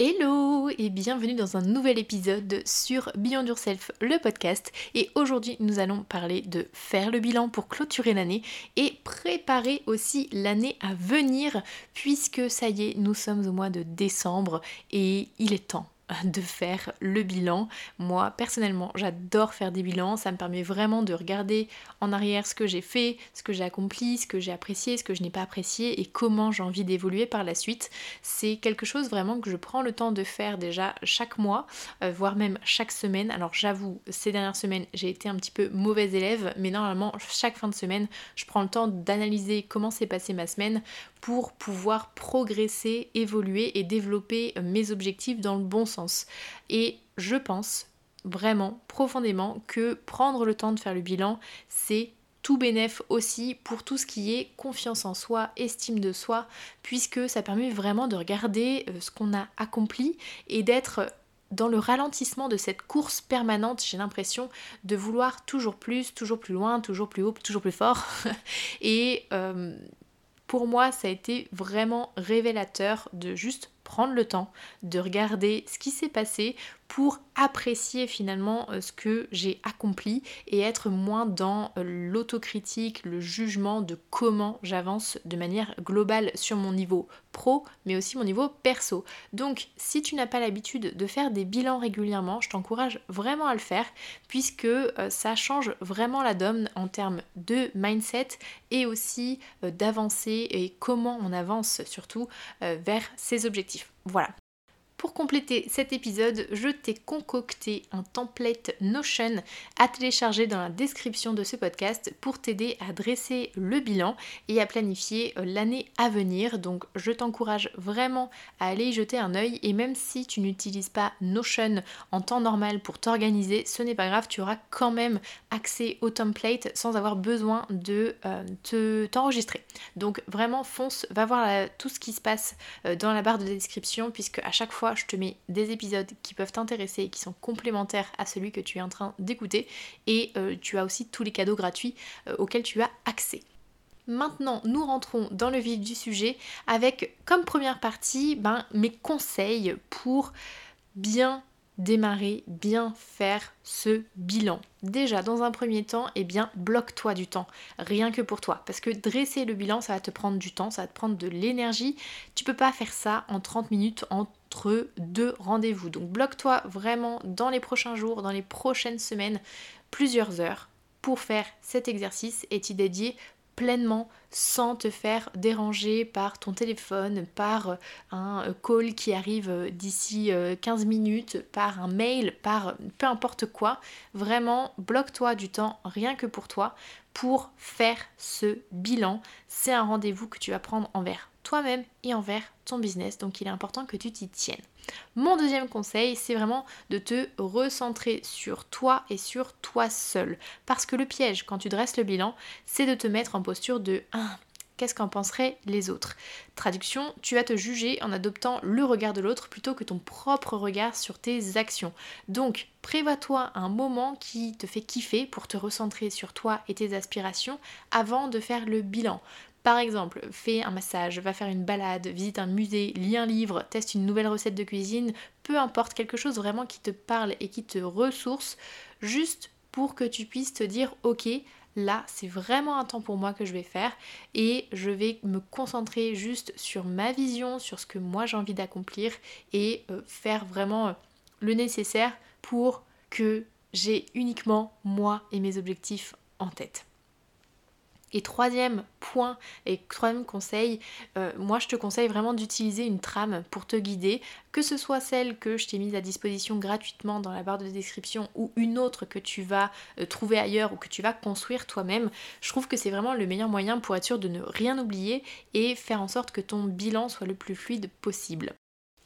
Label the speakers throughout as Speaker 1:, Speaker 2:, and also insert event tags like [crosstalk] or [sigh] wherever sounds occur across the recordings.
Speaker 1: Hello et bienvenue dans un nouvel épisode sur Beyond Yourself, le podcast. Et aujourd'hui, nous allons parler de faire le bilan pour clôturer l'année et préparer aussi l'année à venir, puisque ça y est, nous sommes au mois de décembre et il est temps de faire le bilan. Moi, personnellement, j'adore faire des bilans. Ça me permet vraiment de regarder en arrière ce que j'ai fait, ce que j'ai accompli, ce que j'ai apprécié, ce que je n'ai pas apprécié et comment j'ai envie d'évoluer par la suite. C'est quelque chose vraiment que je prends le temps de faire déjà chaque mois, euh, voire même chaque semaine. Alors j'avoue, ces dernières semaines, j'ai été un petit peu mauvaise élève, mais normalement, chaque fin de semaine, je prends le temps d'analyser comment s'est passée ma semaine pour pouvoir progresser, évoluer et développer mes objectifs dans le bon sens. Et je pense vraiment profondément que prendre le temps de faire le bilan, c'est tout bénéf aussi pour tout ce qui est confiance en soi, estime de soi, puisque ça permet vraiment de regarder euh, ce qu'on a accompli et d'être dans le ralentissement de cette course permanente, j'ai l'impression de vouloir toujours plus, toujours plus loin, toujours plus haut, toujours plus fort. [laughs] et euh, pour moi, ça a été vraiment révélateur de juste prendre le temps de regarder ce qui s'est passé pour apprécier finalement euh, ce que j'ai accompli et être moins dans euh, l'autocritique, le jugement de comment j'avance de manière globale sur mon niveau pro, mais aussi mon niveau perso. Donc si tu n'as pas l'habitude de faire des bilans régulièrement, je t'encourage vraiment à le faire puisque euh, ça change vraiment la donne en termes de mindset et aussi d'avancer et comment on avance surtout vers ses objectifs. Voilà, pour compléter cet épisode, je t'ai concocté un template Notion à télécharger dans la description de ce podcast pour t'aider à dresser le bilan et à planifier euh, l'année à venir. Donc je t'encourage vraiment à aller y jeter un œil et même si tu n'utilises pas Notion en temps normal pour t'organiser, ce n'est pas grave, tu auras quand même accès au template sans avoir besoin de euh, te, t'enregistrer. Donc vraiment fonce, va voir tout ce qui se passe euh, dans la barre de description puisque à chaque fois je te mets des épisodes qui peuvent t'intéresser et qui sont complémentaires à celui que tu es en train d'écouter. Et euh, tu as aussi tous les cadeaux gratuits euh, auxquels tu as accès. Maintenant, nous rentrons dans le vif du sujet avec comme première partie ben, mes conseils pour bien démarrer, bien faire ce bilan. Déjà, dans un premier temps, eh bien, bloque-toi du temps, rien que pour toi. Parce que dresser le bilan, ça va te prendre du temps, ça va te prendre de l'énergie. Tu peux pas faire ça en 30 minutes entre deux rendez-vous. Donc bloque-toi vraiment dans les prochains jours, dans les prochaines semaines, plusieurs heures pour faire cet exercice et t'y dédier pleinement sans te faire déranger par ton téléphone, par euh, un euh, call qui arrive euh, d'ici 15 minutes, par un mail, par peu importe quoi. Vraiment, bloque-toi du temps rien que pour toi pour faire ce bilan. C'est un rendez-vous que tu vas prendre envers toi-même et envers ton business. Donc il est important que tu t'y tiennes. Mon deuxième conseil, c'est vraiment de te recentrer sur toi et sur toi seul. Parce que le piège, quand tu dresses le bilan, c'est de te mettre en posture de ah, qu'est-ce qu'en penseraient les autres? Traduction, tu vas te juger en adoptant le regard de l'autre plutôt que ton propre regard sur tes actions. Donc, prévois-toi un moment qui te fait kiffer pour te recentrer sur toi et tes aspirations avant de faire le bilan. Par exemple, fais un massage, va faire une balade, visite un musée, lis un livre, teste une nouvelle recette de cuisine, peu importe, quelque chose vraiment qui te parle et qui te ressource, juste pour que tu puisses te dire ok, là c'est vraiment un temps pour moi que je vais faire et je vais me concentrer juste sur ma vision, sur ce que moi j'ai envie d'accomplir et euh, faire vraiment euh, le nécessaire pour que j'ai uniquement moi et mes objectifs en tête. Et troisième point et troisième conseil, euh, moi je te conseille vraiment d'utiliser une trame pour te guider, que ce soit celle que je t'ai mise à disposition gratuitement dans la barre de description ou une autre que tu vas euh, trouver ailleurs ou que tu vas construire toi-même. Je trouve que c'est vraiment le meilleur moyen pour être sûr de ne rien oublier et faire en sorte que ton bilan soit le plus fluide possible.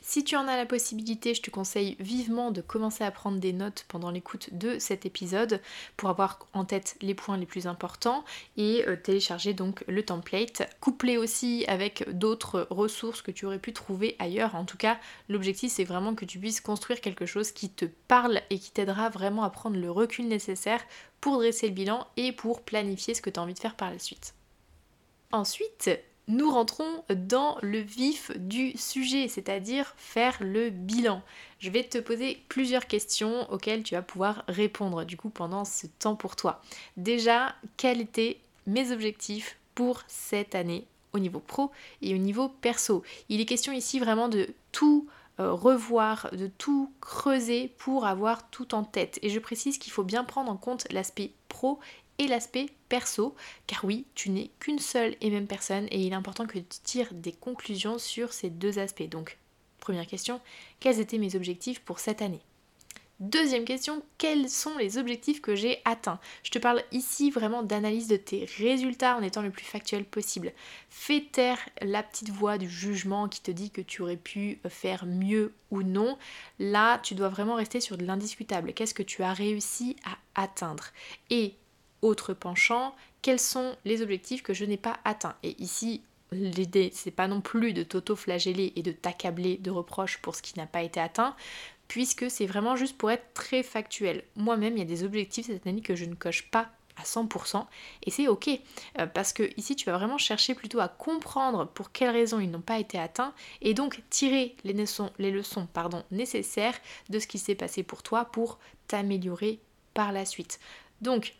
Speaker 1: Si tu en as la possibilité, je te conseille vivement de commencer à prendre des notes pendant l'écoute de cet épisode pour avoir en tête les points les plus importants et euh, télécharger donc le template, couplé aussi avec d'autres ressources que tu aurais pu trouver ailleurs. En tout cas, l'objectif c'est vraiment que tu puisses construire quelque chose qui te parle et qui t'aidera vraiment à prendre le recul nécessaire pour dresser le bilan et pour planifier ce que tu as envie de faire par la suite. Ensuite, nous rentrons dans le vif du sujet, c'est-à-dire faire le bilan. Je vais te poser plusieurs questions auxquelles tu vas pouvoir répondre du coup pendant ce temps pour toi. Déjà, quels étaient mes objectifs pour cette année au niveau pro et au niveau perso? Il est question ici vraiment de tout euh, revoir, de tout creuser pour avoir tout en tête. Et je précise qu'il faut bien prendre en compte l'aspect pro et l'aspect perso, car oui, tu n'es qu'une seule et même personne et il est important que tu tires des conclusions sur ces deux aspects. Donc, première question, quels étaient mes objectifs pour cette année? Deuxième question, quels sont les objectifs que j'ai atteints? Je te parle ici vraiment d'analyse de tes résultats en étant le plus factuel possible. Fais taire la petite voix du jugement qui te dit que tu aurais pu faire mieux ou non. Là, tu dois vraiment rester sur de l'indiscutable. Qu'est-ce que tu as réussi à atteindre? Et autre penchant, quels sont les objectifs que je n'ai pas atteints Et ici, l'idée, c'est pas non plus de t'auto-flageller et de t'accabler de reproches pour ce qui n'a pas été atteint, puisque c'est vraiment juste pour être très factuel. Moi-même, il y a des objectifs cette année que je ne coche pas à 100% et c'est ok euh, parce que ici tu vas vraiment chercher plutôt à comprendre pour quelles raisons ils n'ont pas été atteints et donc tirer les leçons, les leçons pardon, nécessaires de ce qui s'est passé pour toi pour t'améliorer par la suite. Donc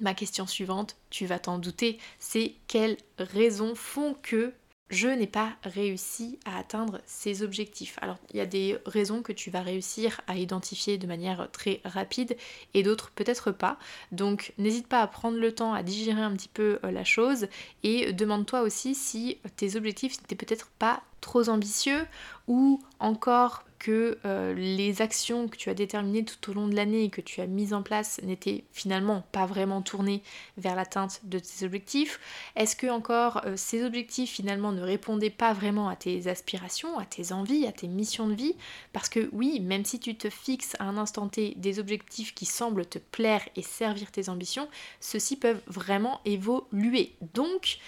Speaker 1: Ma question suivante, tu vas t'en douter, c'est quelles raisons font que je n'ai pas réussi à atteindre ces objectifs? Alors il y a des raisons que tu vas réussir à identifier de manière très rapide et d'autres peut-être pas. Donc n'hésite pas à prendre le temps à digérer un petit peu euh, la chose et demande-toi aussi si tes objectifs n'étaient peut-être pas trop ambitieux ou encore que euh, les actions que tu as déterminées tout au long de l'année et que tu as mises en place n'étaient finalement pas vraiment tournées vers l'atteinte de tes objectifs Est-ce que encore euh, ces objectifs finalement ne répondaient pas vraiment à tes aspirations, à tes envies, à tes missions de vie? Parce que oui, même si tu te fixes à un instant T des objectifs qui semblent te plaire et servir tes ambitions, ceux-ci peuvent vraiment évoluer. Donc,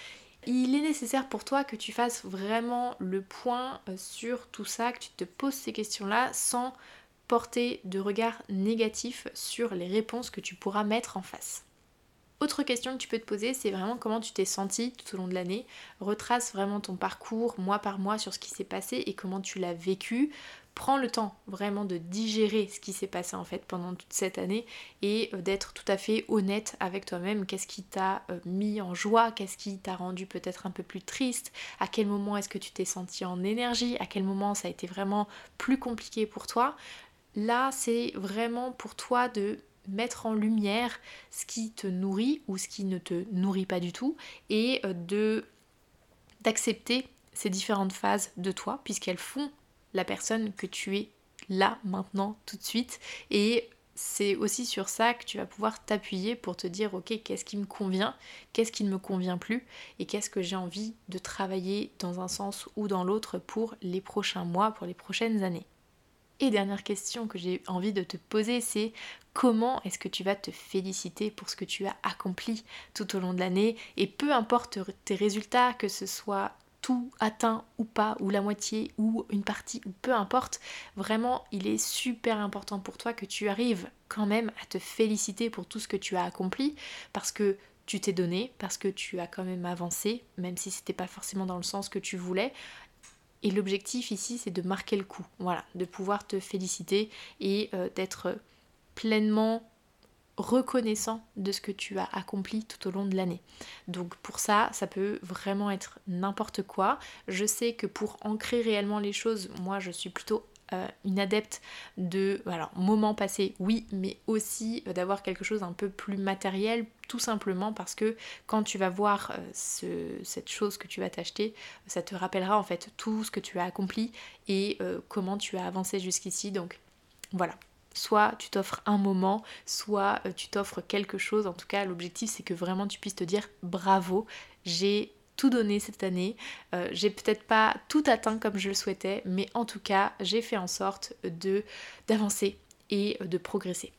Speaker 1: il est nécessaire pour toi que tu fasses vraiment le point euh, sur tout ça, que tu te poses ces questions-là sans porter de regard négatif sur les réponses que tu pourras mettre en face. Autre question que tu peux te poser, c'est vraiment comment tu t'es senti tout au long de l'année. Retrace vraiment ton parcours mois par mois sur ce qui s'est passé et comment tu l'as vécu prends le temps vraiment de digérer ce qui s'est passé en fait pendant toute cette année et euh, d'être tout à fait honnête avec toi-même. Qu'est-ce qui t'a euh, mis en joie? Qu'est-ce qui t'a rendu peut-être un peu plus triste? À quel moment est-ce que tu t'es senti en énergie? À quel moment ça a été vraiment plus compliqué pour toi? Là, c'est vraiment pour toi de mettre en lumière ce qui te nourrit ou ce qui ne te nourrit pas du tout et euh, de d'accepter ces différentes phases de toi puisqu'elles font la personne que tu es là, maintenant, tout de suite. Et c'est aussi sur ça que tu vas pouvoir t'appuyer pour te dire ok qu'est-ce qui me convient, qu'est-ce qui ne me convient plus et qu'est-ce que j'ai envie de travailler dans un sens ou dans l'autre pour les prochains mois, pour les prochaines années. Et dernière question que j'ai envie de te poser, c'est comment est-ce que tu vas te féliciter pour ce que tu as accompli tout au long de l'année? Et peu importe tes résultats, que ce soit tout atteint ou pas, ou la moitié, ou une partie, ou peu importe, vraiment il est super important pour toi que tu arrives quand même à te féliciter pour tout ce que tu as accompli, parce que tu t'es donné, parce que tu as quand même avancé, même si c'était pas forcément dans le sens que tu voulais. Et l'objectif ici, c'est de marquer le coup, voilà, de pouvoir te féliciter et euh, d'être pleinement reconnaissant de ce que tu as accompli tout au long de l'année. Donc pour ça, ça peut vraiment être n'importe quoi. Je sais que pour ancrer réellement les choses, moi je suis plutôt euh, une adepte de alors moment passé oui mais aussi euh, d'avoir quelque chose un peu plus matériel tout simplement parce que quand tu vas voir euh, cette chose que tu vas t'acheter ça te rappellera en fait tout ce que tu as accompli et comment tu as avancé jusqu'ici donc voilà Soit tu t'offres un moment, soit euh, tu t'offres quelque chose. En tout cas, l'objectif, c'est que vraiment tu puisses te dire bravo, j'ai tout donné cette année. Euh, j'ai peut-être pas tout atteint comme je le souhaitais, mais en tout cas, j'ai fait en sorte de d'avancer et de progresser.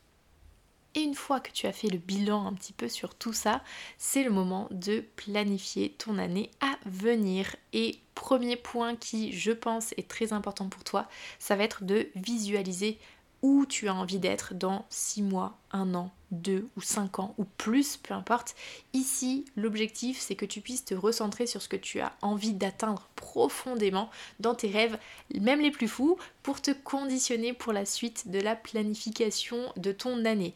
Speaker 1: Et une fois que tu as fait le bilan un petit peu sur tout ça, c'est le moment de planifier ton année à venir. Et premier point qui, je pense, est très important pour toi, ça va être de visualiser où tu as envie d'être dans 6 mois, 1 an, 2 ou 5 ans ou plus, peu importe. Ici, l'objectif, c'est que tu puisses te recentrer sur ce que tu as envie d'atteindre profondément dans tes rêves, même les plus fous, pour te conditionner pour la suite de la planification de ton année.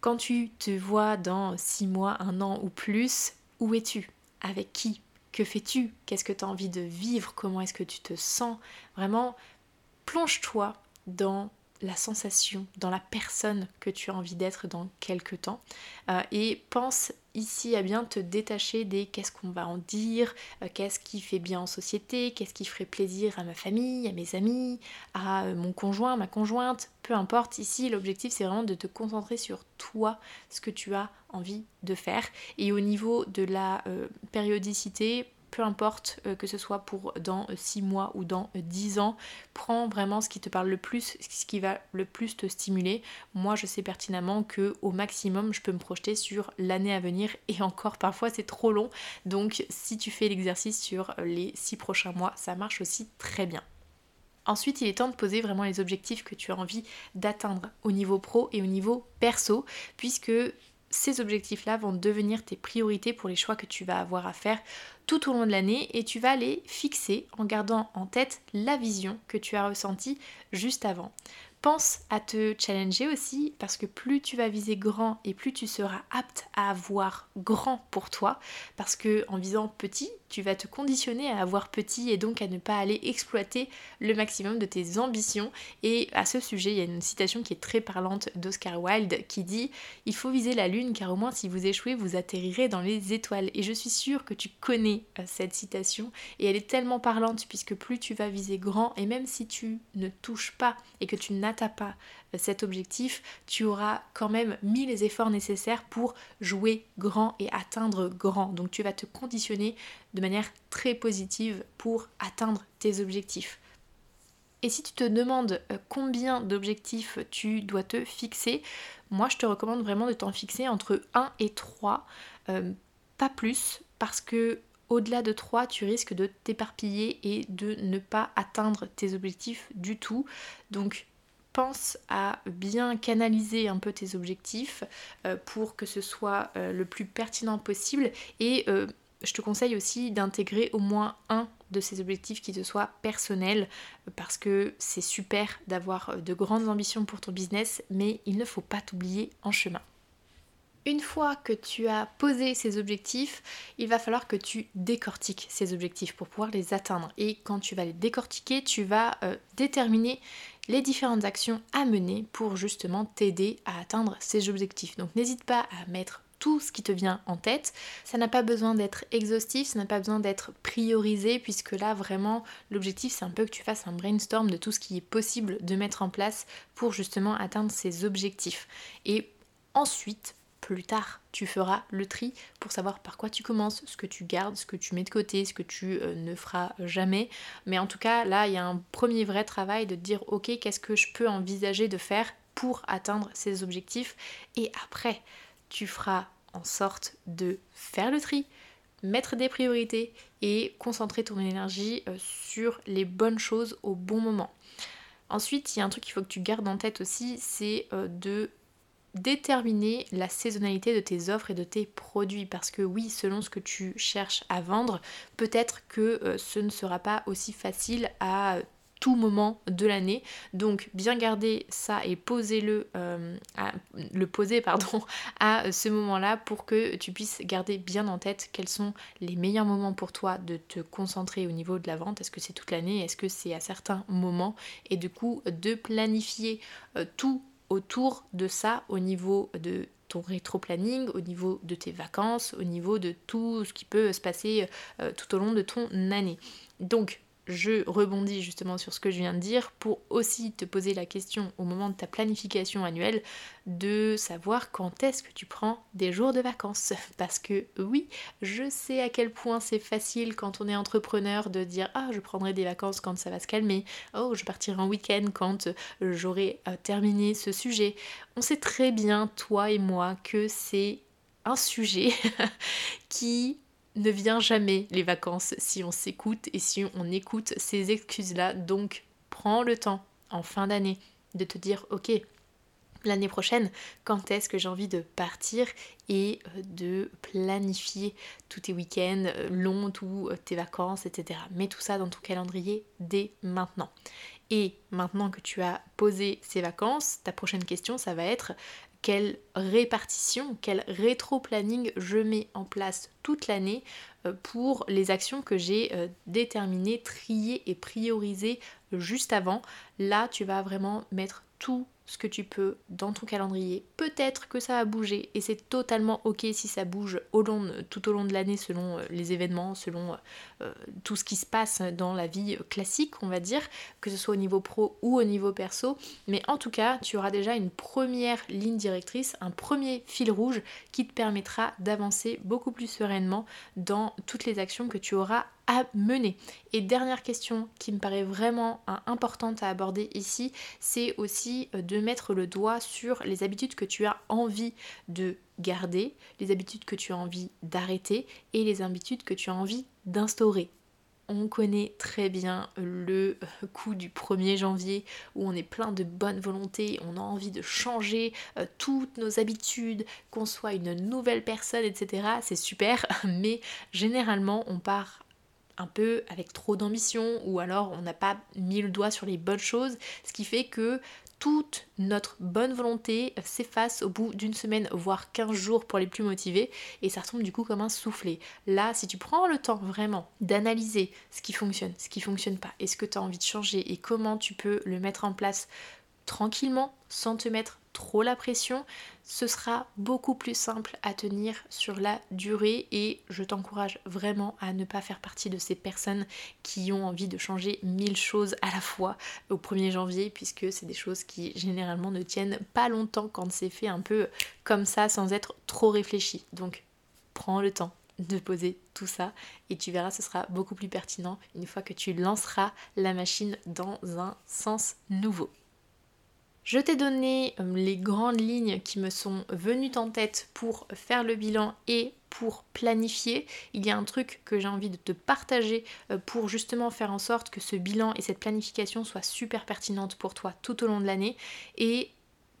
Speaker 1: Quand tu te vois dans 6 mois, 1 an ou plus, où es-tu? Avec qui? Que fais-tu? Qu'est-ce que tu as envie de vivre? Comment est-ce que tu te sens? Vraiment, plonge-toi dans la sensation, dans la personne que tu as envie d'être dans quelques temps. Euh, et pense ici à bien te détacher des qu'est-ce qu'on va en dire, euh, qu'est-ce qui fait bien en société, qu'est-ce qui ferait plaisir à ma famille, à mes amis, à euh, mon conjoint, ma conjointe, peu importe. Ici, l'objectif, c'est vraiment de te concentrer sur toi, ce que tu as envie de faire. Et au niveau de la périodicité, peu importe euh, que ce soit pour dans 6 euh, mois ou dans 10 euh, ans, prends vraiment ce qui te parle le plus, ce qui va le plus te stimuler. Moi, je sais pertinemment que au maximum, je peux me projeter sur l'année à venir et encore parfois c'est trop long. Donc, si tu fais l'exercice sur les 6 prochains mois, ça marche aussi très bien. Ensuite, il est temps de poser vraiment les objectifs que tu as envie d'atteindre au niveau pro et au niveau perso, puisque ces objectifs-là vont devenir tes priorités pour les choix que tu vas avoir à faire tout au long de l'année et tu vas les fixer en gardant en tête la vision que tu as ressentie juste avant. Pense à te challenger aussi parce que plus tu vas viser grand et plus tu seras apte à avoir grand pour toi parce que en visant petit, tu vas te conditionner à avoir petit et donc à ne pas aller exploiter le maximum de tes ambitions et à ce sujet, il y a une citation qui est très parlante d'Oscar Wilde qui dit "Il faut viser la lune car au moins si vous échouez, vous atterrirez dans les étoiles." Et je suis sûre que tu connais euh, cette citation et elle est tellement parlante puisque plus tu vas viser grand et même si tu ne touches pas et que tu n'atteins pas euh, cet objectif, tu auras quand même mis les efforts nécessaires pour jouer grand et atteindre grand. Donc tu vas te conditionner de manière très positive pour atteindre tes objectifs. Et si tu te demandes euh, combien d'objectifs tu dois te fixer, moi je te recommande vraiment de t'en fixer entre 1 et 3, euh, pas plus, parce que au-delà de 3, tu risques de t'éparpiller et de ne pas atteindre tes objectifs du tout. Donc pense à bien canaliser un peu tes objectifs euh, pour que ce soit le plus pertinent possible et je te conseille aussi d'intégrer au moins un de ces objectifs qui te soit personnel parce que c'est super d'avoir de grandes ambitions pour ton business mais il ne faut pas t'oublier en chemin. Une fois que tu as posé ces objectifs, il va falloir que tu décortiques ces objectifs pour pouvoir les atteindre. Et quand tu vas les décortiquer, tu vas déterminer les différentes actions à mener pour justement t'aider à atteindre ces objectifs. Donc n'hésite pas à mettre tout ce qui te vient en tête. Ça n'a pas besoin d'être exhaustif, ça n'a pas besoin d'être priorisé, puisque là vraiment l'objectif c'est un peu que tu fasses un brainstorm de tout ce qui est possible de mettre en place pour justement atteindre ces objectifs. Et ensuite, plus tard, tu feras le tri pour savoir par quoi tu commences, ce que tu gardes, ce que tu mets de côté, ce que tu euh, ne feras jamais. Mais en tout cas, là, il y a un premier vrai travail de dire, ok, qu'est-ce que je peux envisager de faire pour atteindre ces objectifs? Et après, tu feras en sorte de faire le tri, mettre des priorités et concentrer ton énergie euh, sur les bonnes choses au bon moment. Ensuite, il y a un truc qu'il faut que tu gardes en tête aussi, c'est euh, de déterminer la saisonnalité de tes offres et de tes produits parce que oui selon ce que tu cherches à vendre peut-être que euh, ce ne sera pas aussi facile à tout moment de l'année. Donc bien garder ça et poser-le euh, le poser pardon [laughs] à ce moment là pour que tu puisses garder bien en tête quels sont les meilleurs moments pour toi de te concentrer au niveau de la vente. Est-ce que c'est toute l'année? Est-ce que c'est à certains moments? Et du coup de planifier euh, tout autour de ça au niveau de ton rétro-planning, au niveau de tes vacances, au niveau de tout ce qui peut se passer euh, tout au long de ton année. Donc, je rebondis justement sur ce que je viens de dire pour aussi te poser la question au moment de ta planification annuelle de savoir quand est-ce que tu prends des jours de vacances. [laughs] Parce que oui, je sais à quel point c'est facile quand on est entrepreneur de dire ah je prendrai des vacances quand ça va se calmer, oh je partirai en week-end quand j'aurai euh, terminé ce sujet. On sait très bien, toi et moi, que c'est un sujet [laughs] qui ne vient jamais les vacances si on s'écoute et si on écoute ces excuses-là. Donc prends le temps en fin d'année de te dire ok, l'année prochaine, quand est-ce que j'ai envie de partir et euh, de planifier tous tes week-ends euh, longs, tous euh, tes vacances, etc. Mets tout ça dans ton calendrier dès maintenant. Et maintenant que tu as posé ces vacances, ta prochaine question, ça va être quelle répartition, quel rétro-planning je mets en place toute l'année euh, pour les actions que j'ai euh, déterminées, triées et priorisées juste avant. Là, tu vas vraiment mettre tout ce que tu peux dans ton calendrier. Peut-être que ça va bouger et c'est totalement ok si ça bouge tout au long de l'année selon euh, les événements, selon euh, tout ce qui se passe dans la vie classique, on va dire, que ce soit au niveau pro ou au niveau perso. Mais en tout cas, tu auras déjà une première ligne directrice, un premier fil rouge qui te permettra d'avancer beaucoup plus sereinement dans toutes les actions que tu auras mener. Et dernière question qui me paraît vraiment hein, importante à aborder ici, c'est aussi euh, de mettre le doigt sur les habitudes que tu as envie de garder, les habitudes que tu as envie d'arrêter et les habitudes que tu as envie d'instaurer. On connaît très bien le euh, coup du 1er janvier où on est plein de bonne volonté, on a envie de changer euh, toutes nos habitudes, qu'on soit une nouvelle personne, etc. C'est super, [laughs] mais généralement on part un peu avec trop d'ambition ou alors on n'a pas mis le doigt sur les bonnes choses, ce qui fait que toute notre bonne volonté s'efface au bout d'une semaine, voire 15 jours pour les plus motivés, et ça retombe du coup comme un soufflé. Là, si tu prends le temps vraiment d'analyser ce qui fonctionne, ce qui fonctionne pas, et ce que tu as envie de changer, et comment tu peux le mettre en place tranquillement, sans te mettre trop la pression, ce sera beaucoup plus simple à tenir sur la durée et je t'encourage vraiment à ne pas faire partie de ces personnes qui ont envie de changer mille choses à la fois au 1er janvier puisque c'est des choses qui généralement ne tiennent pas longtemps quand c'est fait un peu comme ça sans être trop réfléchi. Donc prends le temps de poser tout ça et tu verras ce sera beaucoup plus pertinent une fois que tu lanceras la machine dans un sens nouveau. Je t'ai donné euh, les grandes lignes qui me sont venues en tête pour faire le bilan et pour planifier. Il y a un truc que j'ai envie de te partager euh, pour justement faire en sorte que ce bilan et cette planification soient super pertinentes pour toi tout au long de l'année. Et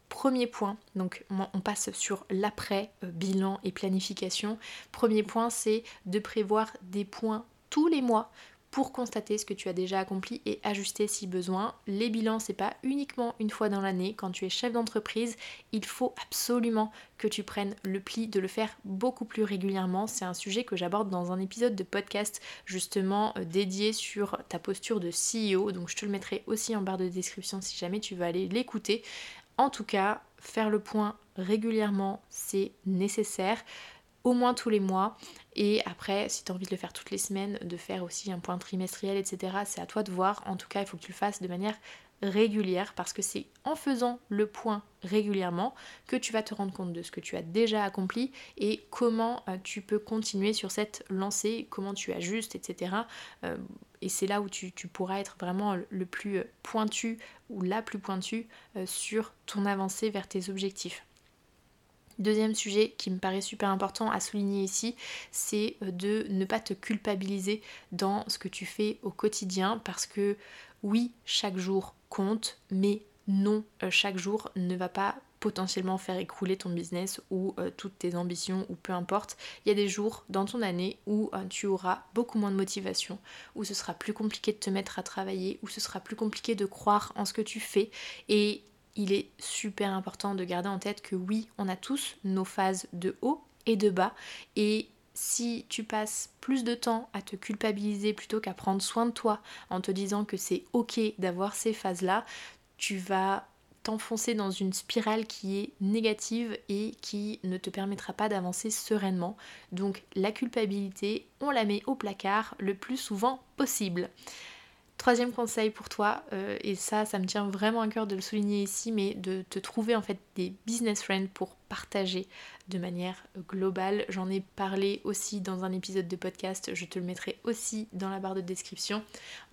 Speaker 1: premier point, donc on passe sur l'après euh, bilan et planification. Premier point, c'est de prévoir des points tous les mois pour constater ce que tu as déjà accompli et ajuster si besoin. Les bilans, c'est pas uniquement une fois dans l'année. Quand tu es chef d'entreprise, il faut absolument que tu prennes le pli de le faire beaucoup plus régulièrement. C'est un sujet que j'aborde dans un épisode de podcast justement euh, dédié sur ta posture de CEO. Donc je te le mettrai aussi en barre de description si jamais tu veux aller l'écouter. En tout cas, faire le point régulièrement, c'est nécessaire au moins tous les mois. Et après, si tu as envie de le faire toutes les semaines, de faire aussi un point trimestriel, etc., c'est à toi de voir. En tout cas, il faut que tu le fasses de manière régulière parce que c'est en faisant le point régulièrement que tu vas te rendre compte de ce que tu as déjà accompli et comment euh, tu peux continuer sur cette lancée, comment tu ajustes, etc. Euh, et c'est là où tu, pourras être vraiment le plus pointu ou la plus pointue euh, sur ton avancée vers tes objectifs. Deuxième sujet qui me paraît super important à souligner ici, c'est euh, de ne pas te culpabiliser dans ce que tu fais au quotidien parce que oui, chaque jour compte, mais non, euh, chaque jour ne va pas potentiellement faire écrouler ton business ou euh, toutes tes ambitions ou peu importe. Il y a des jours dans ton année où tu auras beaucoup moins de motivation, où ce sera plus compliqué de te mettre à travailler, où ce sera plus compliqué de croire en ce que tu fais et il est super important de garder en tête que oui, on a tous nos phases de haut et de bas et si tu passes plus de temps à te culpabiliser plutôt qu'à prendre soin de toi en te disant que c'est ok d'avoir ces phases-là, tu vas t'enfoncer dans une spirale qui est négative et qui ne te permettra pas d'avancer sereinement. Donc la culpabilité, on la met au placard le plus souvent possible. Troisième conseil pour toi, euh, et ça, ça me tient vraiment à cœur de le souligner ici, mais de te trouver en fait des business friends pour partager de manière globale. J'en ai parlé aussi dans un épisode de podcast, je te le mettrai aussi dans la barre de description.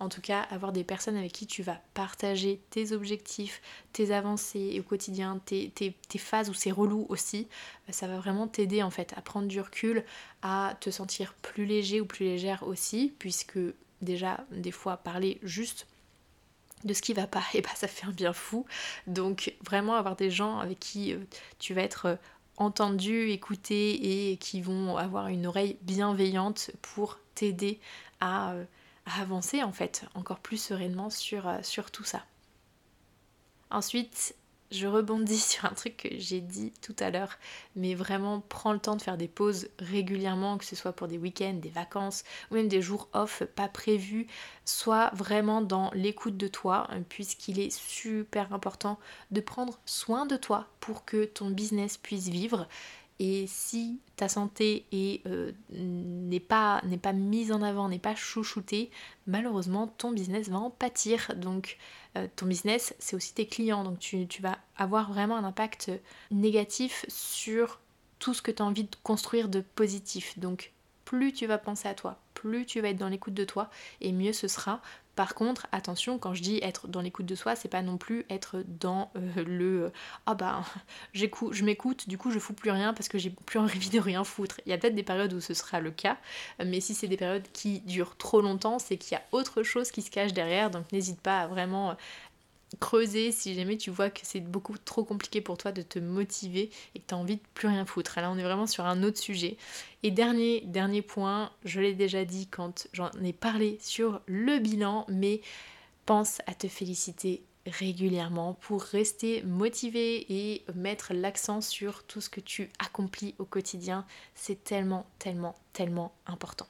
Speaker 1: En tout cas, avoir des personnes avec qui tu vas partager tes objectifs, tes avancées au quotidien, tes, tes phases où c'est relou aussi, euh, ça va vraiment t'aider en fait à prendre du recul, à te sentir plus léger ou plus légère aussi, puisque déjà des fois parler juste de ce qui va pas, et bah ça fait un bien fou. Donc vraiment avoir des gens avec qui euh, tu vas être euh, entendu, écouté et qui vont avoir une oreille bienveillante pour t'aider à, euh, avancer en fait encore plus sereinement sur tout ça. Ensuite, je rebondis [laughs] sur un truc que j'ai dit tout à l'heure, mais vraiment prends le temps de faire des pauses régulièrement, que ce soit pour des week-ends, des vacances ou même des jours off pas prévus. Sois vraiment dans l'écoute de toi, puisqu'il est super important de prendre soin de toi pour que ton business puisse vivre. Et si ta santé euh, n'est pas, mise en avant, n'est pas chouchoutée, malheureusement ton business va en pâtir. Donc euh, ton business, c'est aussi tes clients. Donc tu, tu, vas avoir vraiment un impact négatif sur tout ce que tu as envie de construire de positif. Donc plus tu vas penser à toi, plus tu vas être dans l'écoute de toi, et mieux ce sera. Par contre, attention, quand je dis être dans l'écoute de soi, c'est pas non plus être dans euh, le ah bah j'écoute, je m'écoute, du coup je fous plus rien parce que j'ai plus envie de rien foutre. Il y a peut-être des périodes où ce sera le cas, mais si c'est des périodes qui durent trop longtemps, c'est qu'il y a autre chose qui se cache derrière, donc n'hésite pas à vraiment creuser si jamais tu vois que c'est beaucoup trop compliqué pour toi de te motiver et que tu as envie de plus rien foutre. Là, on est vraiment sur un autre sujet. Et dernier, dernier point, je l'ai déjà dit quand j'en ai parlé sur le bilan, mais pense à te féliciter régulièrement pour rester motivé et mettre l'accent sur tout ce que tu accomplis au quotidien. C'est tellement, tellement, tellement important.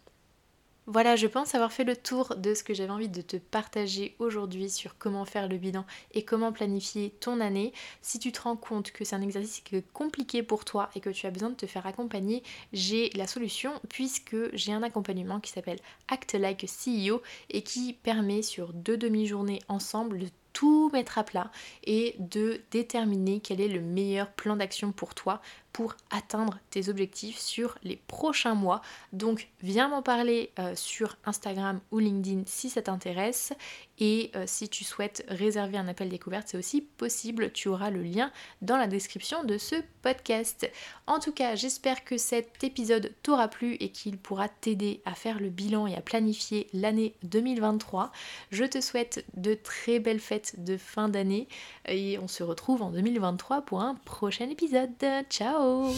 Speaker 1: Voilà, je pense avoir fait le tour de ce que j'avais envie de te partager aujourd'hui sur comment faire le bilan et comment planifier ton année. Si tu te rends compte que c'est un exercice compliqué pour toi et que tu as besoin de te faire accompagner, j'ai la solution puisque j'ai un accompagnement qui s'appelle Act Like CEO et qui permet sur deux demi-journées ensemble de tout mettre à plat et de déterminer quel est le meilleur plan d'action pour toi pour atteindre tes objectifs sur les prochains mois. Donc viens m'en parler euh, sur Instagram ou LinkedIn si ça t'intéresse. Et euh, si tu souhaites réserver un appel découverte, c'est aussi possible. Tu auras le lien dans la description de ce podcast. En tout cas, j'espère que cet épisode t'aura plu et qu'il pourra t'aider à faire le bilan et à planifier l'année 2023. Je te souhaite de très belles fêtes de fin d'année et on se retrouve en 2023 pour un prochain épisode. Ciao show.